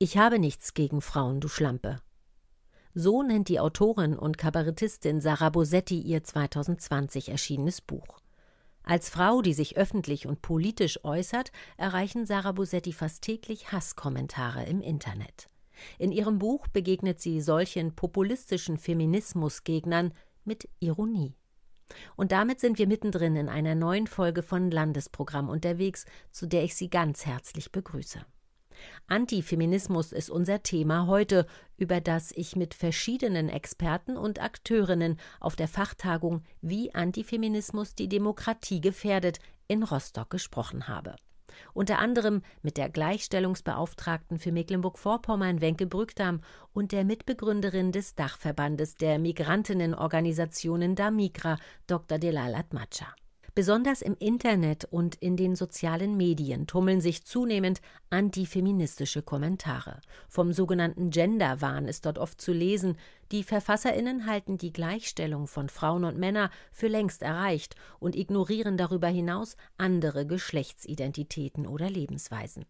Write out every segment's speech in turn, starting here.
Ich habe nichts gegen Frauen, du Schlampe. So nennt die Autorin und Kabarettistin Sarah Bosetti ihr 2020 erschienenes Buch. Als Frau, die sich öffentlich und politisch äußert, erreichen Sarah Bosetti fast täglich Hasskommentare im Internet. In ihrem Buch begegnet sie solchen populistischen Feminismusgegnern mit Ironie. Und damit sind wir mittendrin in einer neuen Folge von Landesprogramm unterwegs, zu der ich Sie ganz herzlich begrüße. Antifeminismus ist unser Thema heute, über das ich mit verschiedenen Experten und Akteurinnen auf der Fachtagung Wie Antifeminismus die Demokratie gefährdet in Rostock gesprochen habe. Unter anderem mit der Gleichstellungsbeauftragten für Mecklenburg-Vorpommern Wenke Brückdam und der Mitbegründerin des Dachverbandes der Migrantinnenorganisationen DAMIGRA, Dr. Delalat Macha. Besonders im Internet und in den sozialen Medien tummeln sich zunehmend antifeministische Kommentare. Vom sogenannten Genderwahn ist dort oft zu lesen, die Verfasserinnen halten die Gleichstellung von Frauen und Männern für längst erreicht und ignorieren darüber hinaus andere Geschlechtsidentitäten oder Lebensweisen.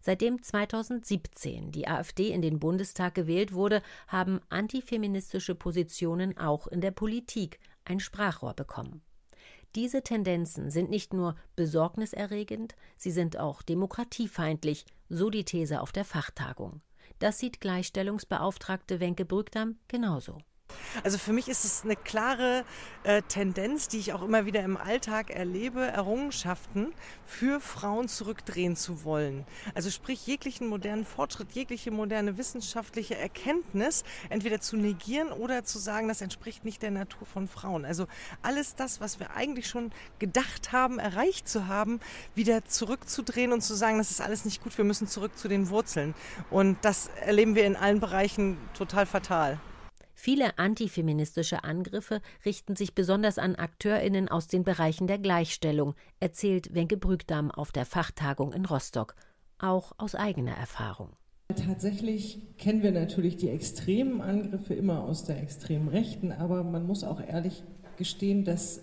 Seitdem 2017 die AfD in den Bundestag gewählt wurde, haben antifeministische Positionen auch in der Politik ein Sprachrohr bekommen. Diese Tendenzen sind nicht nur besorgniserregend, sie sind auch demokratiefeindlich, so die These auf der Fachtagung. Das sieht Gleichstellungsbeauftragte Wenke Brückdam genauso. Also für mich ist es eine klare äh, Tendenz, die ich auch immer wieder im Alltag erlebe, Errungenschaften für Frauen zurückdrehen zu wollen. Also sprich jeglichen modernen Fortschritt, jegliche moderne wissenschaftliche Erkenntnis entweder zu negieren oder zu sagen, das entspricht nicht der Natur von Frauen. Also alles das, was wir eigentlich schon gedacht haben, erreicht zu haben, wieder zurückzudrehen und zu sagen, das ist alles nicht gut, wir müssen zurück zu den Wurzeln. Und das erleben wir in allen Bereichen total fatal. Viele antifeministische Angriffe richten sich besonders an AkteurInnen aus den Bereichen der Gleichstellung, erzählt Wenke Brügdamm auf der Fachtagung in Rostock, auch aus eigener Erfahrung. Tatsächlich kennen wir natürlich die extremen Angriffe immer aus der extremen Rechten, aber man muss auch ehrlich gestehen, dass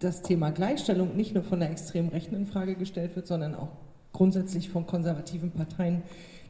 das Thema Gleichstellung nicht nur von der extremen Rechten in Frage gestellt wird, sondern auch grundsätzlich von konservativen Parteien,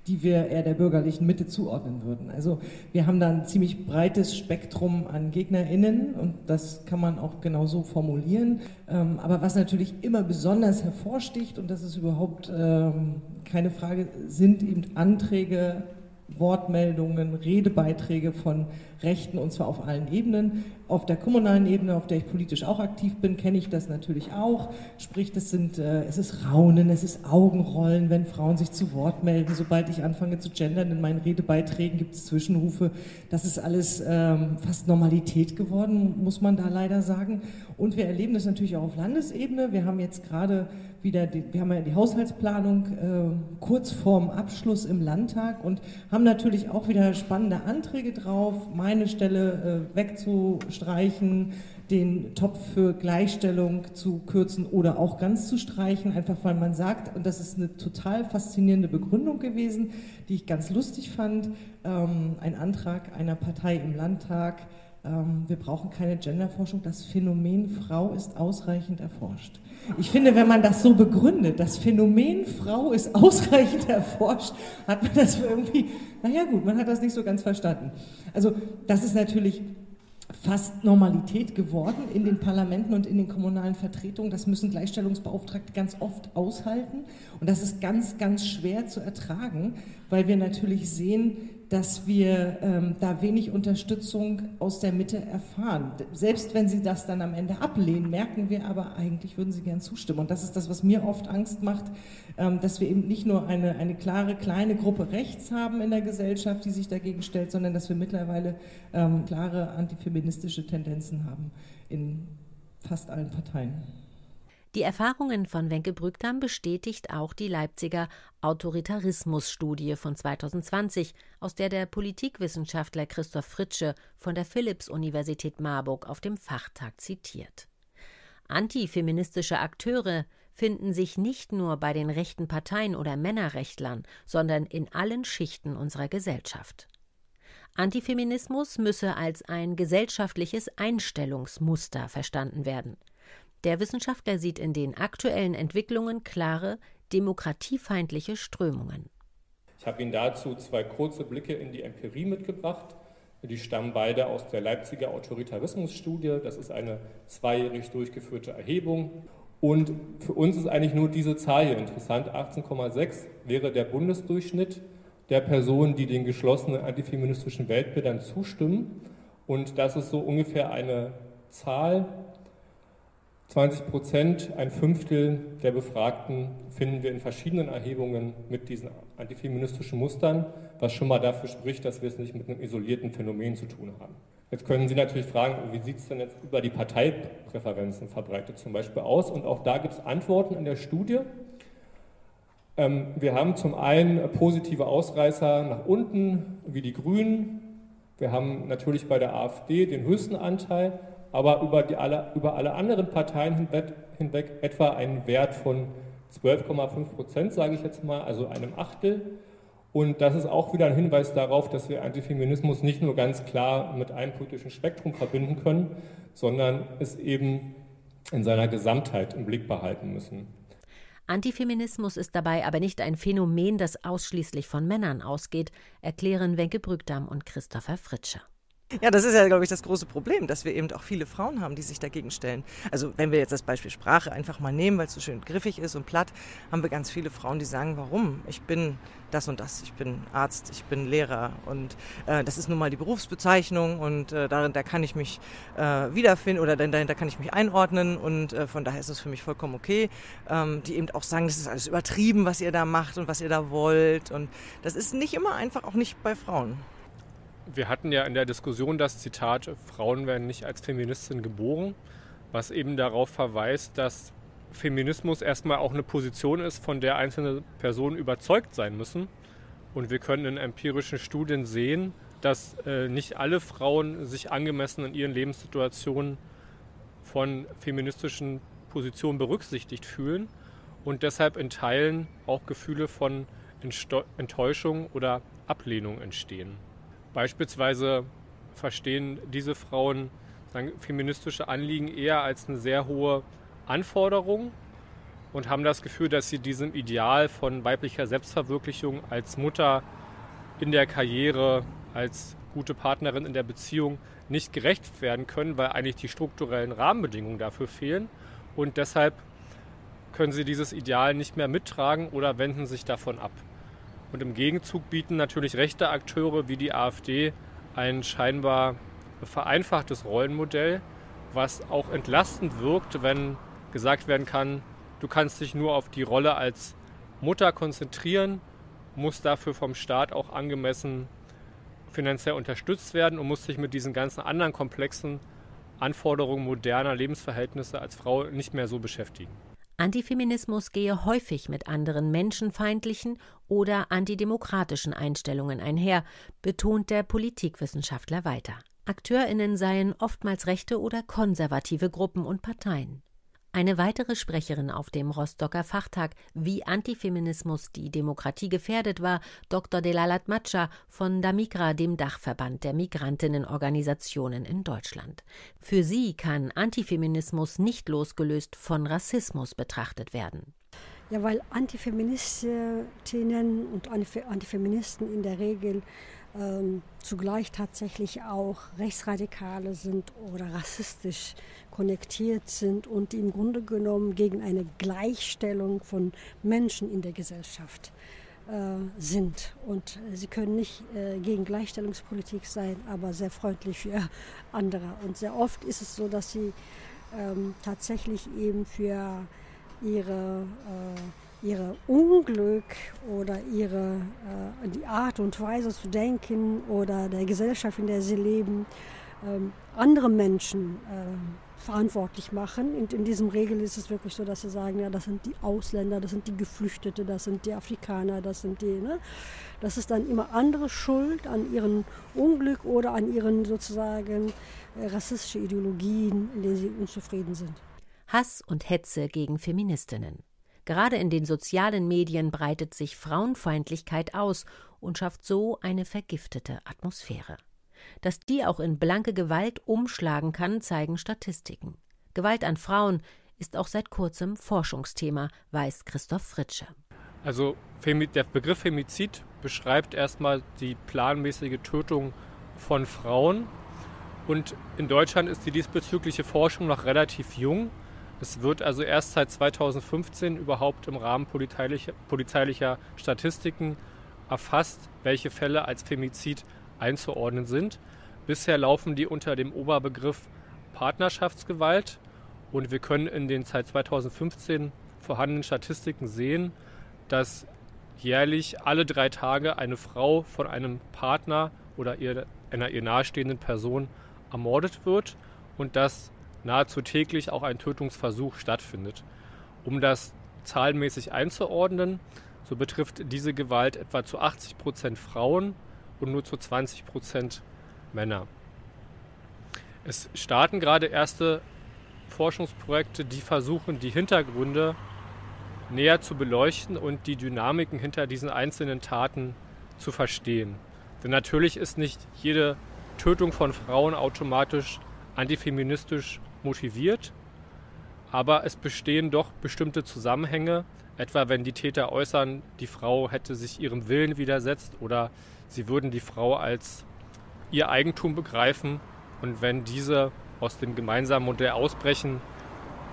die wir eher der bürgerlichen Mitte zuordnen würden. Also wir haben da ein ziemlich breites Spektrum an GegnerInnen und das kann man auch genau so formulieren. Ähm, aber was natürlich immer besonders hervorsticht, und das ist überhaupt ähm, keine Frage, sind eben Anträge Wortmeldungen, Redebeiträge von Rechten und zwar auf allen Ebenen. Auf der kommunalen Ebene, auf der ich politisch auch aktiv bin, kenne ich das natürlich auch. Sprich, das sind, äh, es ist Raunen, es ist Augenrollen, wenn Frauen sich zu Wort melden. Sobald ich anfange zu gendern in meinen Redebeiträgen, gibt es Zwischenrufe. Das ist alles ähm, fast Normalität geworden, muss man da leider sagen. Und wir erleben das natürlich auch auf Landesebene. Wir haben jetzt gerade wieder, die, wir haben ja die Haushaltsplanung äh, kurz vorm Abschluss im Landtag und haben natürlich auch wieder spannende Anträge drauf, meine Stelle äh, wegzustreichen, den Topf für Gleichstellung zu kürzen oder auch ganz zu streichen, einfach weil man sagt, und das ist eine total faszinierende Begründung gewesen, die ich ganz lustig fand, ähm, ein Antrag einer Partei im Landtag, ähm, wir brauchen keine Genderforschung, das Phänomen Frau ist ausreichend erforscht. Ich finde, wenn man das so begründet, das Phänomen Frau ist ausreichend erforscht, hat man das irgendwie, naja gut, man hat das nicht so ganz verstanden. Also das ist natürlich fast Normalität geworden in den Parlamenten und in den kommunalen Vertretungen. Das müssen Gleichstellungsbeauftragte ganz oft aushalten. Und das ist ganz, ganz schwer zu ertragen, weil wir natürlich sehen, dass wir ähm, da wenig Unterstützung aus der Mitte erfahren. Selbst wenn sie das dann am Ende ablehnen, merken wir aber, eigentlich würden sie gern zustimmen. Und das ist das, was mir oft Angst macht, ähm, dass wir eben nicht nur eine, eine klare kleine Gruppe rechts haben in der Gesellschaft, die sich dagegen stellt, sondern dass wir mittlerweile ähm, klare antifeministische Tendenzen haben in fast allen Parteien. Die Erfahrungen von Wenke Brückdam bestätigt auch die Leipziger Autoritarismus-Studie von 2020, aus der der Politikwissenschaftler Christoph Fritsche von der Philipps-Universität Marburg auf dem Fachtag zitiert. Antifeministische Akteure finden sich nicht nur bei den rechten Parteien oder Männerrechtlern, sondern in allen Schichten unserer Gesellschaft. Antifeminismus müsse als ein gesellschaftliches Einstellungsmuster verstanden werden. Der Wissenschaftler sieht in den aktuellen Entwicklungen klare demokratiefeindliche Strömungen. Ich habe Ihnen dazu zwei kurze Blicke in die Empirie mitgebracht. Die stammen beide aus der Leipziger Autoritarismusstudie. Das ist eine zweijährig durchgeführte Erhebung. Und für uns ist eigentlich nur diese Zahl hier interessant. 18,6 wäre der Bundesdurchschnitt der Personen, die den geschlossenen antifeministischen Weltbildern zustimmen. Und das ist so ungefähr eine Zahl. 20 Prozent, ein Fünftel der Befragten finden wir in verschiedenen Erhebungen mit diesen antifeministischen Mustern, was schon mal dafür spricht, dass wir es nicht mit einem isolierten Phänomen zu tun haben. Jetzt können Sie natürlich fragen, wie sieht es denn jetzt über die Parteipräferenzen verbreitet zum Beispiel aus? Und auch da gibt es Antworten in der Studie. Ähm, wir haben zum einen positive Ausreißer nach unten, wie die Grünen. Wir haben natürlich bei der AfD den höchsten Anteil, aber über, die alle, über alle anderen Parteien hinweg, hinweg etwa einen Wert von 12,5 Prozent, sage ich jetzt mal, also einem Achtel. Und das ist auch wieder ein Hinweis darauf, dass wir Antifeminismus nicht nur ganz klar mit einem politischen Spektrum verbinden können, sondern es eben in seiner Gesamtheit im Blick behalten müssen. Antifeminismus ist dabei aber nicht ein Phänomen, das ausschließlich von Männern ausgeht, erklären Wenke Brückdamm und Christopher Fritsche. Ja, das ist ja, glaube ich, das große Problem, dass wir eben auch viele Frauen haben, die sich dagegen stellen. Also wenn wir jetzt das Beispiel Sprache einfach mal nehmen, weil es so schön griffig ist und platt, haben wir ganz viele Frauen, die sagen, warum? Ich bin das und das, ich bin Arzt, ich bin Lehrer und äh, das ist nun mal die Berufsbezeichnung und äh, darin, da kann ich mich äh, wiederfinden oder da kann ich mich einordnen und äh, von daher ist es für mich vollkommen okay. Ähm, die eben auch sagen, das ist alles übertrieben, was ihr da macht und was ihr da wollt und das ist nicht immer einfach, auch nicht bei Frauen. Wir hatten ja in der Diskussion das Zitat, Frauen werden nicht als Feministin geboren, was eben darauf verweist, dass Feminismus erstmal auch eine Position ist, von der einzelne Personen überzeugt sein müssen. Und wir können in empirischen Studien sehen, dass äh, nicht alle Frauen sich angemessen in ihren Lebenssituationen von feministischen Positionen berücksichtigt fühlen und deshalb in Teilen auch Gefühle von Enttäuschung oder Ablehnung entstehen. Beispielsweise verstehen diese Frauen sagen, feministische Anliegen eher als eine sehr hohe Anforderung und haben das Gefühl, dass sie diesem Ideal von weiblicher Selbstverwirklichung als Mutter in der Karriere, als gute Partnerin in der Beziehung nicht gerecht werden können, weil eigentlich die strukturellen Rahmenbedingungen dafür fehlen. Und deshalb können sie dieses Ideal nicht mehr mittragen oder wenden sich davon ab. Und im Gegenzug bieten natürlich rechte Akteure wie die AfD ein scheinbar vereinfachtes Rollenmodell, was auch entlastend wirkt, wenn gesagt werden kann, du kannst dich nur auf die Rolle als Mutter konzentrieren, musst dafür vom Staat auch angemessen finanziell unterstützt werden und musst dich mit diesen ganzen anderen komplexen Anforderungen moderner Lebensverhältnisse als Frau nicht mehr so beschäftigen. Antifeminismus gehe häufig mit anderen menschenfeindlichen oder antidemokratischen Einstellungen einher, betont der Politikwissenschaftler weiter. Akteurinnen seien oftmals rechte oder konservative Gruppen und Parteien. Eine weitere Sprecherin auf dem Rostocker Fachtag, wie Antifeminismus die Demokratie gefährdet war, Dr. Delalat Matscha von Damigra, dem Dachverband der Migrantinnenorganisationen in Deutschland. Für sie kann Antifeminismus nicht losgelöst von Rassismus betrachtet werden. Ja, weil Antifeministinnen und Antifeministen in der Regel ähm, zugleich tatsächlich auch Rechtsradikale sind oder rassistisch konnektiert sind und im Grunde genommen gegen eine Gleichstellung von Menschen in der Gesellschaft äh, sind. Und sie können nicht äh, gegen Gleichstellungspolitik sein, aber sehr freundlich für andere. Und sehr oft ist es so, dass sie ähm, tatsächlich eben für ihre äh, ihre Unglück oder ihre äh, die Art und Weise zu denken oder der Gesellschaft, in der sie leben, ähm, andere Menschen äh, verantwortlich machen. Und in diesem Regel ist es wirklich so, dass sie sagen, ja, das sind die Ausländer, das sind die Geflüchtete, das sind die Afrikaner, das sind die. Ne? Das ist dann immer andere Schuld an ihrem Unglück oder an ihren sozusagen äh, rassistischen Ideologien, in denen sie unzufrieden sind. Hass und Hetze gegen Feministinnen. Gerade in den sozialen Medien breitet sich Frauenfeindlichkeit aus und schafft so eine vergiftete Atmosphäre. Dass die auch in blanke Gewalt umschlagen kann, zeigen Statistiken. Gewalt an Frauen ist auch seit kurzem Forschungsthema, weiß Christoph Fritsche. Also der Begriff Femizid beschreibt erstmal die planmäßige Tötung von Frauen. Und in Deutschland ist die diesbezügliche Forschung noch relativ jung. Es wird also erst seit 2015 überhaupt im Rahmen polizeilicher, polizeilicher Statistiken erfasst, welche Fälle als Femizid einzuordnen sind. Bisher laufen die unter dem Oberbegriff Partnerschaftsgewalt und wir können in den seit 2015 vorhandenen Statistiken sehen, dass jährlich alle drei Tage eine Frau von einem Partner oder ihr, einer ihr nahestehenden Person ermordet wird und dass nahezu täglich auch ein Tötungsversuch stattfindet. Um das zahlenmäßig einzuordnen, so betrifft diese Gewalt etwa zu 80 Prozent Frauen und nur zu 20 Prozent Männer. Es starten gerade erste Forschungsprojekte, die versuchen, die Hintergründe näher zu beleuchten und die Dynamiken hinter diesen einzelnen Taten zu verstehen. Denn natürlich ist nicht jede Tötung von Frauen automatisch antifeministisch motiviert, aber es bestehen doch bestimmte Zusammenhänge, etwa wenn die Täter äußern, die Frau hätte sich ihrem Willen widersetzt oder sie würden die Frau als ihr Eigentum begreifen und wenn diese aus dem gemeinsamen Modell ausbrechen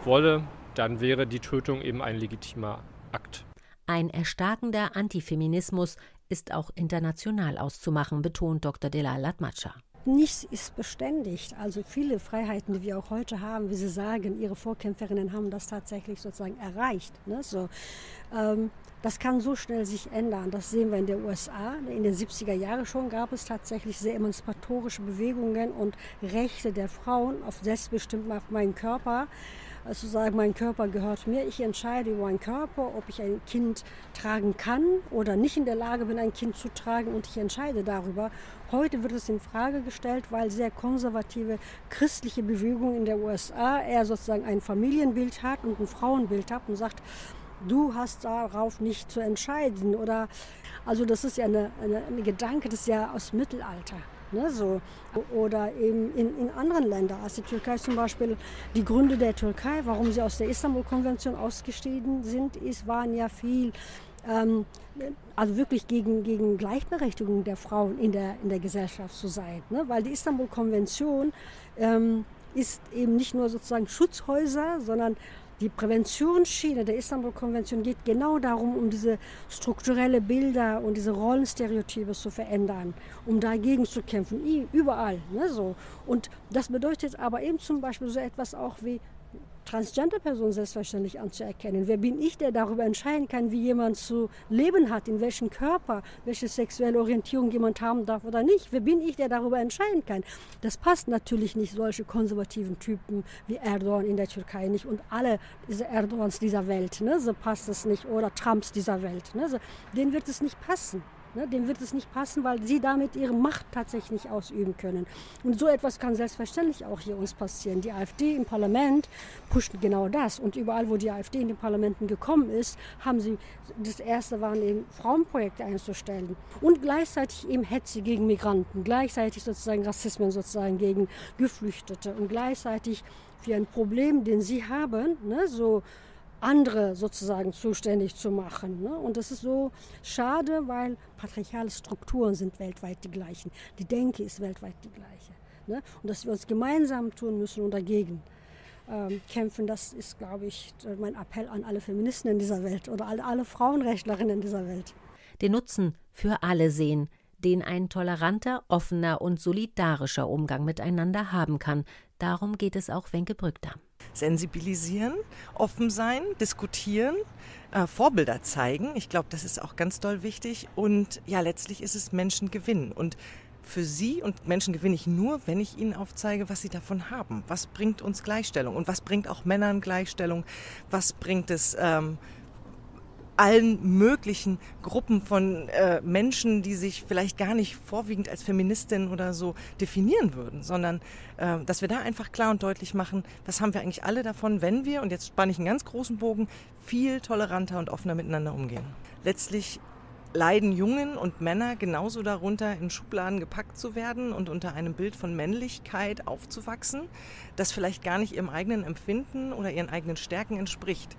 wolle, dann wäre die Tötung eben ein legitimer Akt. Ein erstarkender Antifeminismus ist auch international auszumachen, betont Dr. Delal Latmacha. Nichts ist beständig. Also viele Freiheiten, die wir auch heute haben, wie Sie sagen, Ihre Vorkämpferinnen haben das tatsächlich sozusagen erreicht. Ne? So, ähm, das kann so schnell sich ändern. Das sehen wir in den USA. In den 70er Jahren schon gab es tatsächlich sehr emanzipatorische Bewegungen und Rechte der Frauen auf selbstbestimmt auf meinen Körper also sagen, mein Körper gehört mir, ich entscheide über meinen Körper, ob ich ein Kind tragen kann oder nicht in der Lage bin, ein Kind zu tragen und ich entscheide darüber. Heute wird es in Frage gestellt, weil sehr konservative christliche Bewegungen in der USA eher sozusagen ein Familienbild hat und ein Frauenbild hat und sagt, du hast darauf nicht zu entscheiden oder also das ist ja eine, eine, eine Gedanke, das ist ja aus Mittelalter. Ne, so. Oder eben in, in anderen Ländern, als die Türkei zum Beispiel, die Gründe der Türkei, warum sie aus der Istanbul-Konvention ausgestiegen sind, ist, waren ja viel, ähm, also wirklich gegen, gegen Gleichberechtigung der Frauen in der, in der Gesellschaft zu sein. Ne? Weil die Istanbul-Konvention ähm, ist eben nicht nur sozusagen Schutzhäuser, sondern die Präventionsschiene der Istanbul-Konvention geht genau darum, um diese strukturelle Bilder und diese Rollenstereotype zu verändern, um dagegen zu kämpfen, überall. Ne, so. Und das bedeutet aber eben zum Beispiel so etwas auch wie Transgender-Person selbstverständlich anzuerkennen. Wer bin ich, der darüber entscheiden kann, wie jemand zu leben hat, in welchem Körper, welche sexuelle Orientierung jemand haben darf oder nicht? Wer bin ich, der darüber entscheiden kann? Das passt natürlich nicht solche konservativen Typen wie Erdogan in der Türkei nicht und alle diese Erdogans dieser Welt. Ne? So passt es nicht oder Trumps dieser Welt. Ne? So, denen wird es nicht passen. Ne, dem wird es nicht passen, weil sie damit ihre Macht tatsächlich nicht ausüben können. Und so etwas kann selbstverständlich auch hier uns passieren. Die AfD im Parlament pusht genau das. Und überall, wo die AfD in den Parlamenten gekommen ist, haben sie das erste waren eben Frauenprojekte einzustellen. Und gleichzeitig eben Hetze gegen Migranten, gleichzeitig sozusagen Rassismen sozusagen gegen Geflüchtete und gleichzeitig für ein Problem, den sie haben, ne, so andere sozusagen zuständig zu machen. Ne? Und das ist so schade, weil patriarchale Strukturen sind weltweit die gleichen. Die Denke ist weltweit die gleiche. Ne? Und dass wir uns gemeinsam tun müssen und dagegen ähm, kämpfen, das ist, glaube ich, mein Appell an alle Feministen in dieser Welt oder alle, alle Frauenrechtlerinnen in dieser Welt. Den Nutzen für alle sehen, den ein toleranter, offener und solidarischer Umgang miteinander haben kann. Darum geht es auch Wenke Brückter sensibilisieren, offen sein, diskutieren, äh, Vorbilder zeigen. Ich glaube, das ist auch ganz doll wichtig. Und ja, letztlich ist es Menschen gewinnen. Und für sie und Menschen gewinne ich nur, wenn ich ihnen aufzeige, was sie davon haben. Was bringt uns Gleichstellung und was bringt auch Männern Gleichstellung? Was bringt es ähm, allen möglichen Gruppen von äh, Menschen, die sich vielleicht gar nicht vorwiegend als Feministin oder so definieren würden, sondern äh, dass wir da einfach klar und deutlich machen, was haben wir eigentlich alle davon, wenn wir, und jetzt spanne ich einen ganz großen Bogen, viel toleranter und offener miteinander umgehen. Letztlich leiden Jungen und Männer genauso darunter, in Schubladen gepackt zu werden und unter einem Bild von Männlichkeit aufzuwachsen, das vielleicht gar nicht ihrem eigenen Empfinden oder ihren eigenen Stärken entspricht.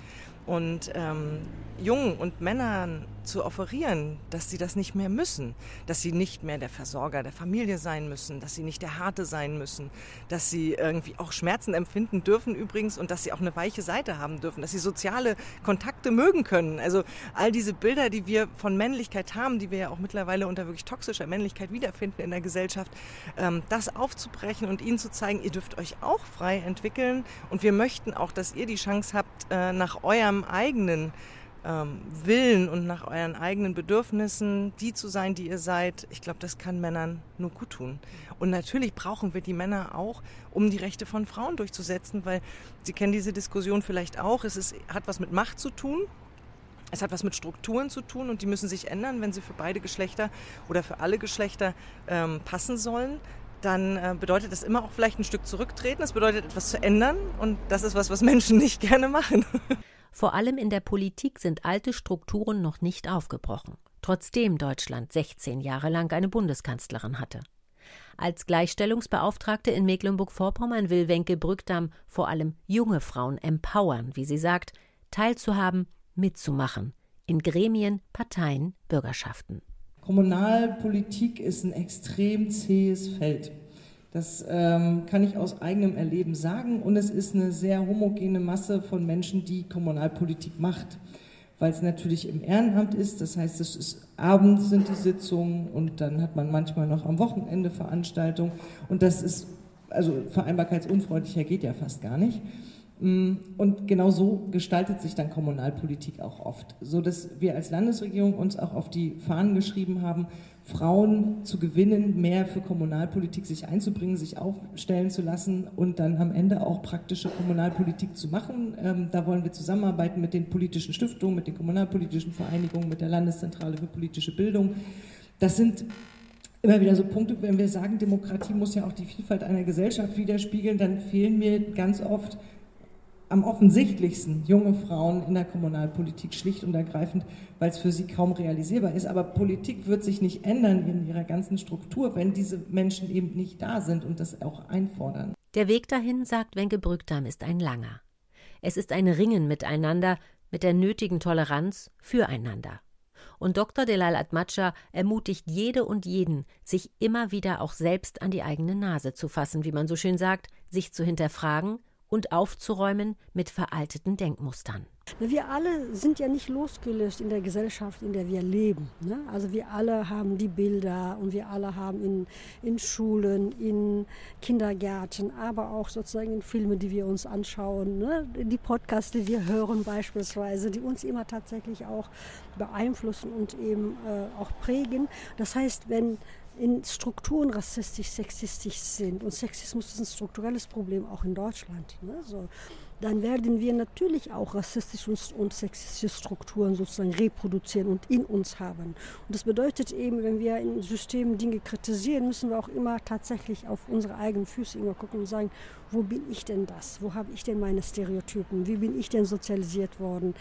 Und ähm, Jungen und Männern zu offerieren, dass sie das nicht mehr müssen, dass sie nicht mehr der Versorger der Familie sein müssen, dass sie nicht der Harte sein müssen, dass sie irgendwie auch Schmerzen empfinden dürfen übrigens und dass sie auch eine weiche Seite haben dürfen, dass sie soziale Kontakte mögen können. Also all diese Bilder, die wir von Männlichkeit haben, die wir ja auch mittlerweile unter wirklich toxischer Männlichkeit wiederfinden in der Gesellschaft, ähm, das aufzubrechen und ihnen zu zeigen, ihr dürft euch auch frei entwickeln und wir möchten auch, dass ihr die Chance habt, äh, nach eurem eigenen ähm, Willen und nach euren eigenen Bedürfnissen, die zu sein, die ihr seid, ich glaube, das kann Männern nur gut tun. Und natürlich brauchen wir die Männer auch, um die Rechte von Frauen durchzusetzen, weil Sie kennen diese Diskussion vielleicht auch. Es ist, hat was mit Macht zu tun. Es hat was mit Strukturen zu tun und die müssen sich ändern, wenn sie für beide Geschlechter oder für alle Geschlechter ähm, passen sollen dann äh, bedeutet das immer auch vielleicht ein Stück zurücktreten. Das bedeutet etwas zu ändern und das ist was, was Menschen nicht gerne machen. Vor allem in der Politik sind alte Strukturen noch nicht aufgebrochen, trotzdem Deutschland 16 Jahre lang eine Bundeskanzlerin hatte. Als Gleichstellungsbeauftragte in Mecklenburg-Vorpommern will Wenke Brückdam vor allem junge Frauen empowern, wie sie sagt, teilzuhaben, mitzumachen in Gremien, Parteien, Bürgerschaften. Kommunalpolitik ist ein extrem zähes Feld. Das ähm, kann ich aus eigenem Erleben sagen. Und es ist eine sehr homogene Masse von Menschen, die Kommunalpolitik macht. Weil es natürlich im Ehrenamt ist. Das heißt, es ist abends sind die Sitzungen und dann hat man manchmal noch am Wochenende Veranstaltungen. Und das ist, also vereinbarkeitsunfreundlicher geht ja fast gar nicht. Mm, und genau so gestaltet sich dann Kommunalpolitik auch oft, so dass wir als Landesregierung uns auch auf die Fahnen geschrieben haben, Frauen zu gewinnen, mehr für Kommunalpolitik sich einzubringen, sich aufstellen zu lassen und dann am Ende auch praktische Kommunalpolitik zu machen. Ähm, da wollen wir zusammenarbeiten mit den politischen Stiftungen, mit den kommunalpolitischen Vereinigungen, mit der Landeszentrale für politische Bildung. Das sind immer wieder so Punkte, wenn wir sagen, Demokratie muss ja auch die Vielfalt einer Gesellschaft widerspiegeln, dann fehlen mir ganz oft am offensichtlichsten junge Frauen in der Kommunalpolitik schlicht und ergreifend, weil es für sie kaum realisierbar ist. Aber Politik wird sich nicht ändern in ihrer ganzen Struktur, wenn diese Menschen eben nicht da sind und das auch einfordern. Der Weg dahin, sagt Wenke Brückdam, ist ein langer. Es ist ein Ringen miteinander, mit der nötigen Toleranz füreinander. Und Dr. Delal Atmacha ermutigt jede und jeden, sich immer wieder auch selbst an die eigene Nase zu fassen, wie man so schön sagt, sich zu hinterfragen und aufzuräumen mit veralteten Denkmustern. Wir alle sind ja nicht losgelöst in der Gesellschaft, in der wir leben. Ne? Also wir alle haben die Bilder und wir alle haben in, in Schulen, in Kindergärten, aber auch sozusagen in Filmen, die wir uns anschauen, ne? die Podcasts, die wir hören beispielsweise, die uns immer tatsächlich auch beeinflussen und eben äh, auch prägen. Das heißt, wenn in Strukturen rassistisch, sexistisch sind, und Sexismus ist ein strukturelles Problem auch in Deutschland, ne? so, dann werden wir natürlich auch rassistische und sexistische Strukturen sozusagen reproduzieren und in uns haben. Und das bedeutet eben, wenn wir in Systemen Dinge kritisieren, müssen wir auch immer tatsächlich auf unsere eigenen Füße immer gucken und sagen, wo bin ich denn das? Wo habe ich denn meine Stereotypen? Wie bin ich denn sozialisiert worden?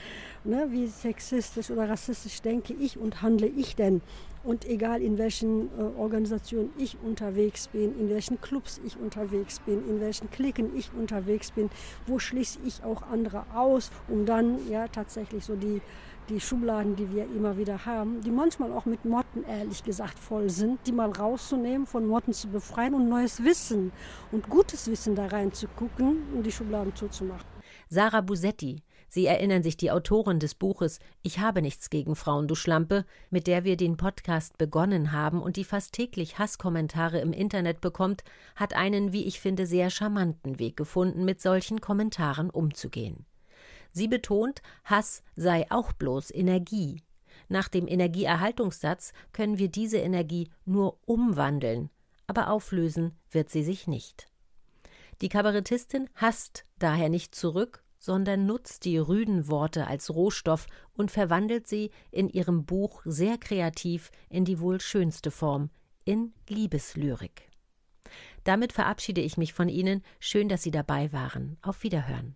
Ne? Wie sexistisch oder rassistisch denke ich und handle ich denn? Und egal in welchen äh, Organisationen ich unterwegs bin, in welchen Clubs ich unterwegs bin, in welchen Klicken ich unterwegs bin, wo schließe ich auch andere aus, um dann ja tatsächlich so die, die Schubladen, die wir immer wieder haben, die manchmal auch mit Motten ehrlich gesagt voll sind, die mal rauszunehmen, von Motten zu befreien und neues Wissen und gutes Wissen da reinzugucken und die Schubladen zuzumachen. Sarah Busetti, Sie erinnern sich die Autorin des Buches Ich habe nichts gegen Frauen, du Schlampe, mit der wir den Podcast begonnen haben und die fast täglich Hasskommentare im Internet bekommt, hat einen, wie ich finde, sehr charmanten Weg gefunden, mit solchen Kommentaren umzugehen. Sie betont, Hass sei auch bloß Energie. Nach dem Energieerhaltungssatz können wir diese Energie nur umwandeln, aber auflösen wird sie sich nicht. Die Kabarettistin hasst daher nicht zurück, sondern nutzt die rüden Worte als Rohstoff und verwandelt sie in ihrem Buch sehr kreativ in die wohl schönste Form, in Liebeslyrik. Damit verabschiede ich mich von Ihnen. Schön, dass Sie dabei waren. Auf Wiederhören.